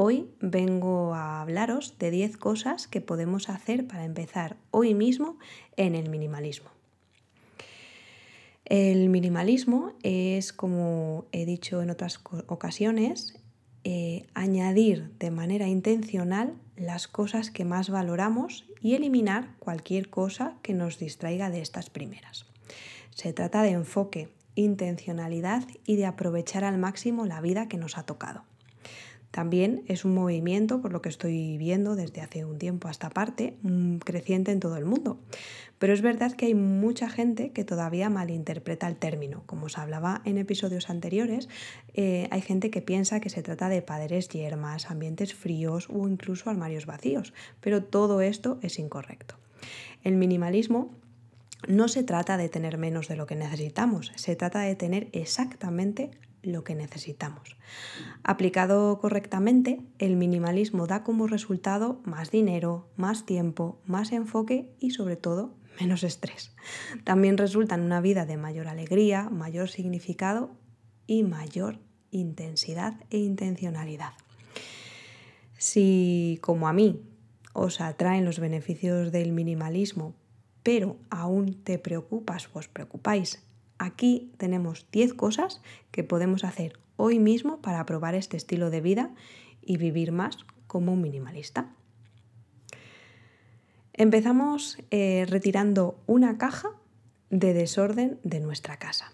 Hoy vengo a hablaros de 10 cosas que podemos hacer para empezar hoy mismo en el minimalismo. El minimalismo es, como he dicho en otras ocasiones, eh, añadir de manera intencional las cosas que más valoramos y eliminar cualquier cosa que nos distraiga de estas primeras. Se trata de enfoque, intencionalidad y de aprovechar al máximo la vida que nos ha tocado. También es un movimiento, por lo que estoy viendo desde hace un tiempo a esta parte, mm, creciente en todo el mundo. Pero es verdad que hay mucha gente que todavía malinterpreta el término. Como os hablaba en episodios anteriores, eh, hay gente que piensa que se trata de padres yermas, ambientes fríos o incluso armarios vacíos. Pero todo esto es incorrecto. El minimalismo no se trata de tener menos de lo que necesitamos, se trata de tener exactamente lo que necesitamos. Aplicado correctamente, el minimalismo da como resultado más dinero, más tiempo, más enfoque y sobre todo menos estrés. También resulta en una vida de mayor alegría, mayor significado y mayor intensidad e intencionalidad. Si, como a mí, os atraen los beneficios del minimalismo, pero aún te preocupas o os preocupáis Aquí tenemos 10 cosas que podemos hacer hoy mismo para probar este estilo de vida y vivir más como un minimalista. Empezamos eh, retirando una caja de desorden de nuestra casa.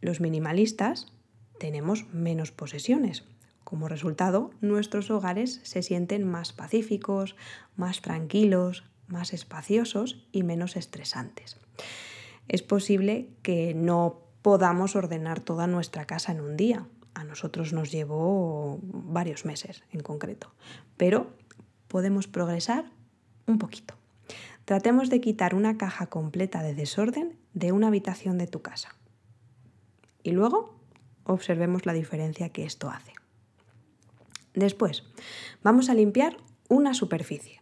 Los minimalistas tenemos menos posesiones. Como resultado, nuestros hogares se sienten más pacíficos, más tranquilos, más espaciosos y menos estresantes es posible que no podamos ordenar toda nuestra casa en un día. A nosotros nos llevó varios meses en concreto, pero podemos progresar un poquito. Tratemos de quitar una caja completa de desorden de una habitación de tu casa. Y luego observemos la diferencia que esto hace. Después, vamos a limpiar una superficie.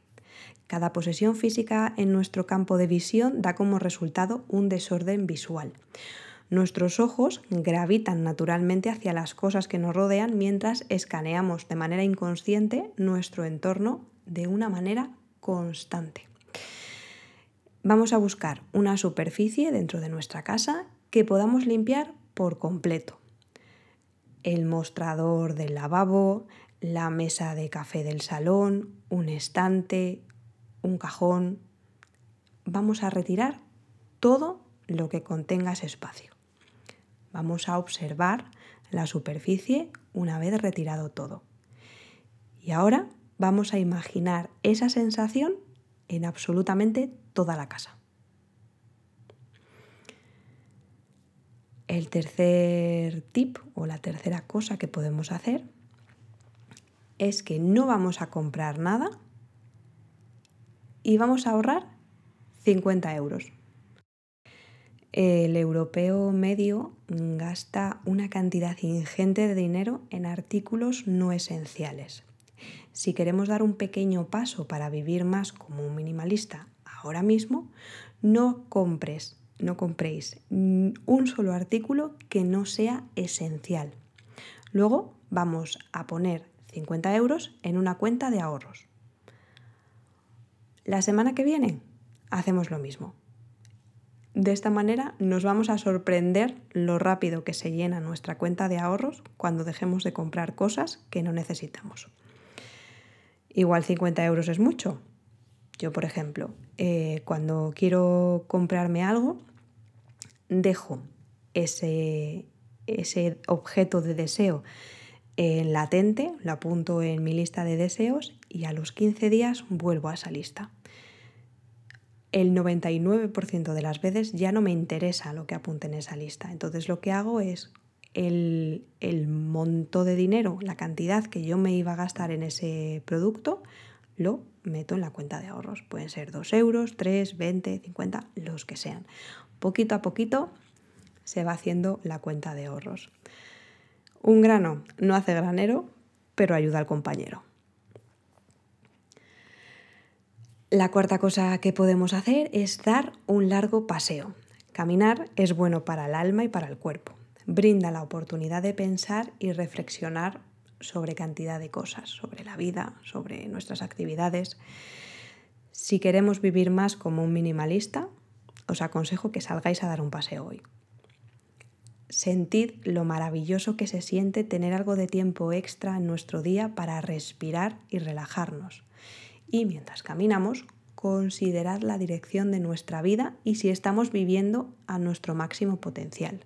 Cada posesión física en nuestro campo de visión da como resultado un desorden visual. Nuestros ojos gravitan naturalmente hacia las cosas que nos rodean mientras escaneamos de manera inconsciente nuestro entorno de una manera constante. Vamos a buscar una superficie dentro de nuestra casa que podamos limpiar por completo. El mostrador del lavabo, la mesa de café del salón, un estante, un cajón. Vamos a retirar todo lo que contenga ese espacio. Vamos a observar la superficie una vez retirado todo. Y ahora vamos a imaginar esa sensación en absolutamente toda la casa. El tercer tip o la tercera cosa que podemos hacer es que no vamos a comprar nada y vamos a ahorrar 50 euros. El europeo medio gasta una cantidad ingente de dinero en artículos no esenciales. Si queremos dar un pequeño paso para vivir más como un minimalista ahora mismo, no compres, no compréis un solo artículo que no sea esencial. Luego vamos a poner 50 euros en una cuenta de ahorros. La semana que viene hacemos lo mismo. De esta manera nos vamos a sorprender lo rápido que se llena nuestra cuenta de ahorros cuando dejemos de comprar cosas que no necesitamos. Igual 50 euros es mucho. Yo, por ejemplo, eh, cuando quiero comprarme algo, dejo ese, ese objeto de deseo en latente, lo apunto en mi lista de deseos y a los 15 días vuelvo a esa lista. El 99% de las veces ya no me interesa lo que apunte en esa lista. Entonces lo que hago es el, el monto de dinero, la cantidad que yo me iba a gastar en ese producto, lo meto en la cuenta de ahorros. Pueden ser 2 euros, 3, 20, 50, los que sean. Poquito a poquito se va haciendo la cuenta de ahorros. Un grano no hace granero, pero ayuda al compañero. La cuarta cosa que podemos hacer es dar un largo paseo. Caminar es bueno para el alma y para el cuerpo. Brinda la oportunidad de pensar y reflexionar sobre cantidad de cosas, sobre la vida, sobre nuestras actividades. Si queremos vivir más como un minimalista, os aconsejo que salgáis a dar un paseo hoy. Sentid lo maravilloso que se siente tener algo de tiempo extra en nuestro día para respirar y relajarnos. Y mientras caminamos, considerad la dirección de nuestra vida y si estamos viviendo a nuestro máximo potencial.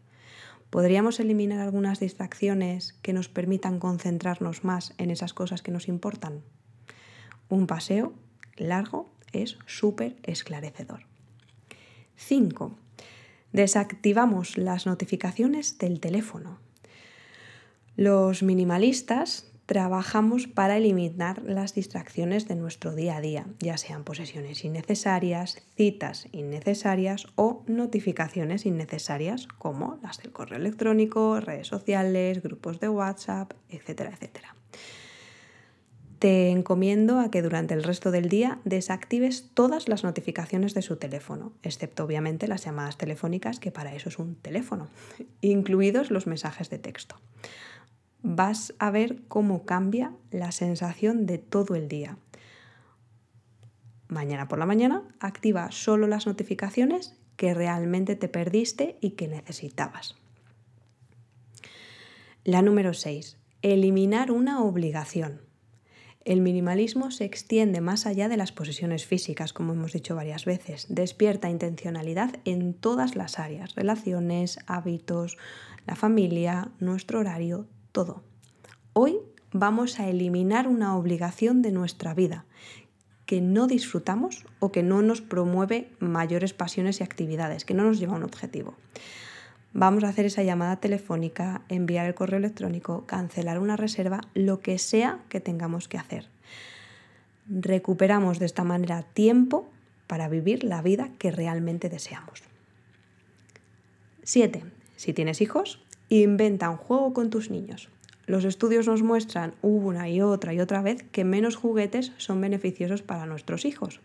¿Podríamos eliminar algunas distracciones que nos permitan concentrarnos más en esas cosas que nos importan? Un paseo largo es súper esclarecedor. 5. Desactivamos las notificaciones del teléfono. Los minimalistas trabajamos para eliminar las distracciones de nuestro día a día, ya sean posesiones innecesarias, citas innecesarias o notificaciones innecesarias como las del correo electrónico, redes sociales, grupos de WhatsApp, etcétera, etcétera. Te encomiendo a que durante el resto del día desactives todas las notificaciones de su teléfono, excepto obviamente las llamadas telefónicas, que para eso es un teléfono, incluidos los mensajes de texto vas a ver cómo cambia la sensación de todo el día. Mañana por la mañana activa solo las notificaciones que realmente te perdiste y que necesitabas. La número 6. Eliminar una obligación. El minimalismo se extiende más allá de las posesiones físicas, como hemos dicho varias veces. Despierta intencionalidad en todas las áreas, relaciones, hábitos, la familia, nuestro horario, todo. Hoy vamos a eliminar una obligación de nuestra vida que no disfrutamos o que no nos promueve mayores pasiones y actividades, que no nos lleva a un objetivo. Vamos a hacer esa llamada telefónica, enviar el correo electrónico, cancelar una reserva, lo que sea que tengamos que hacer. Recuperamos de esta manera tiempo para vivir la vida que realmente deseamos. 7. Si tienes hijos, Inventa un juego con tus niños. Los estudios nos muestran una y otra y otra vez que menos juguetes son beneficiosos para nuestros hijos.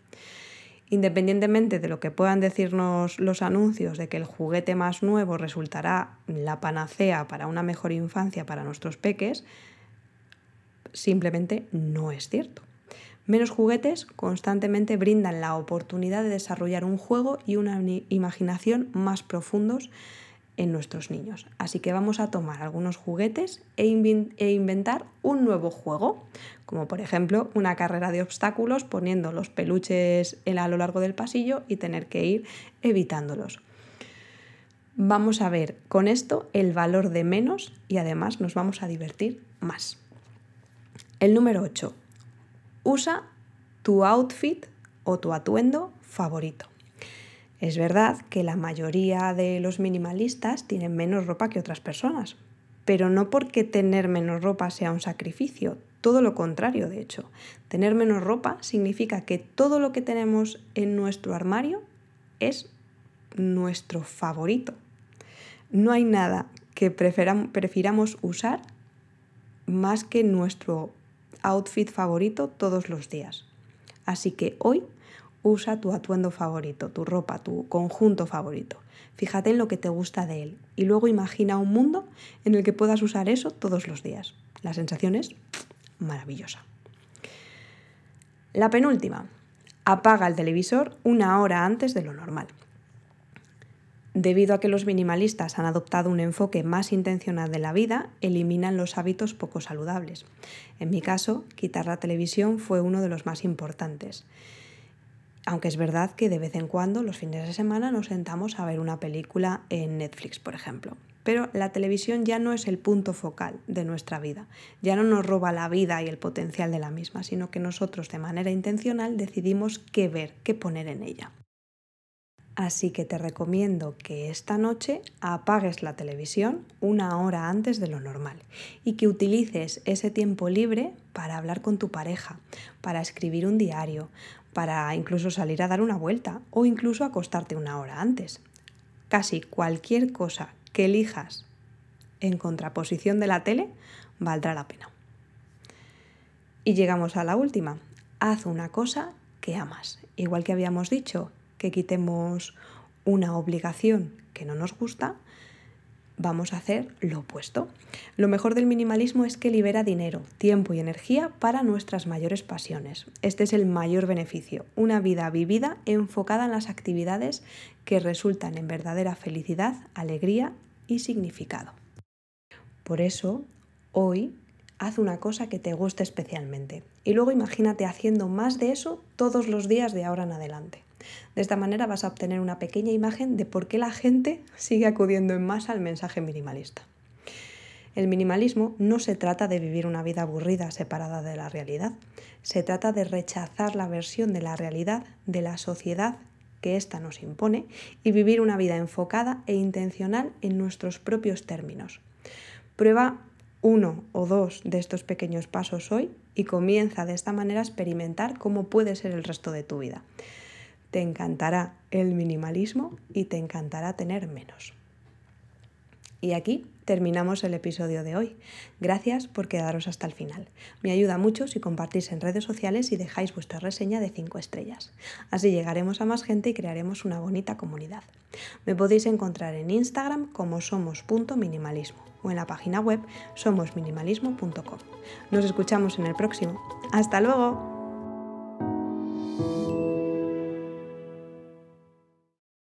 Independientemente de lo que puedan decirnos los anuncios de que el juguete más nuevo resultará la panacea para una mejor infancia para nuestros peques, simplemente no es cierto. Menos juguetes constantemente brindan la oportunidad de desarrollar un juego y una imaginación más profundos en nuestros niños. Así que vamos a tomar algunos juguetes e, e, inventar un nuevo juego, como por ejemplo una carrera de obstáculos poniendo los peluches a lo largo del pasillo y tener que ir evitándolos. Vamos a ver con esto el valor de menos y además nos vamos a divertir más. El número 8. Usa tu outfit o tu atuendo favorito. Es verdad que la mayoría de los minimalistas tienen menos ropa que otras personas, pero no porque tener menos ropa sea un sacrificio, todo lo contrario, de hecho. Tener menos ropa significa que todo lo que tenemos en nuestro armario es nuestro favorito. No hay nada que prefiramos usar más que nuestro outfit favorito todos los días. Así que hoy Usa tu atuendo favorito, tu ropa, tu conjunto favorito. Fíjate en lo que te gusta de él y luego imagina un mundo en el que puedas usar eso todos los días. La sensación es maravillosa. La penúltima. Apaga el televisor una hora antes de lo normal. Debido a que los minimalistas han adoptado un enfoque más intencional de la vida, eliminan los hábitos poco saludables. En mi caso, quitar la televisión fue uno de los más importantes. Aunque es verdad que de vez en cuando, los fines de semana, nos sentamos a ver una película en Netflix, por ejemplo. Pero la televisión ya no es el punto focal de nuestra vida, ya no nos roba la vida y el potencial de la misma, sino que nosotros de manera intencional decidimos qué ver, qué poner en ella. Así que te recomiendo que esta noche apagues la televisión una hora antes de lo normal y que utilices ese tiempo libre para hablar con tu pareja, para escribir un diario, para incluso salir a dar una vuelta o incluso acostarte una hora antes. Casi cualquier cosa que elijas en contraposición de la tele valdrá la pena. Y llegamos a la última. Haz una cosa que amas. Igual que habíamos dicho, que quitemos una obligación que no nos gusta, vamos a hacer lo opuesto. Lo mejor del minimalismo es que libera dinero, tiempo y energía para nuestras mayores pasiones. Este es el mayor beneficio, una vida vivida enfocada en las actividades que resultan en verdadera felicidad, alegría y significado. Por eso, hoy haz una cosa que te guste especialmente y luego imagínate haciendo más de eso todos los días de ahora en adelante. De esta manera vas a obtener una pequeña imagen de por qué la gente sigue acudiendo en masa al mensaje minimalista. El minimalismo no se trata de vivir una vida aburrida separada de la realidad, se trata de rechazar la versión de la realidad de la sociedad que ésta nos impone y vivir una vida enfocada e intencional en nuestros propios términos. Prueba uno o dos de estos pequeños pasos hoy y comienza de esta manera a experimentar cómo puede ser el resto de tu vida te encantará el minimalismo y te encantará tener menos. Y aquí terminamos el episodio de hoy. Gracias por quedaros hasta el final. Me ayuda mucho si compartís en redes sociales y dejáis vuestra reseña de 5 estrellas. Así llegaremos a más gente y crearemos una bonita comunidad. Me podéis encontrar en Instagram como somos.minimalismo o en la página web somosminimalismo.com. Nos escuchamos en el próximo. ¡Hasta luego!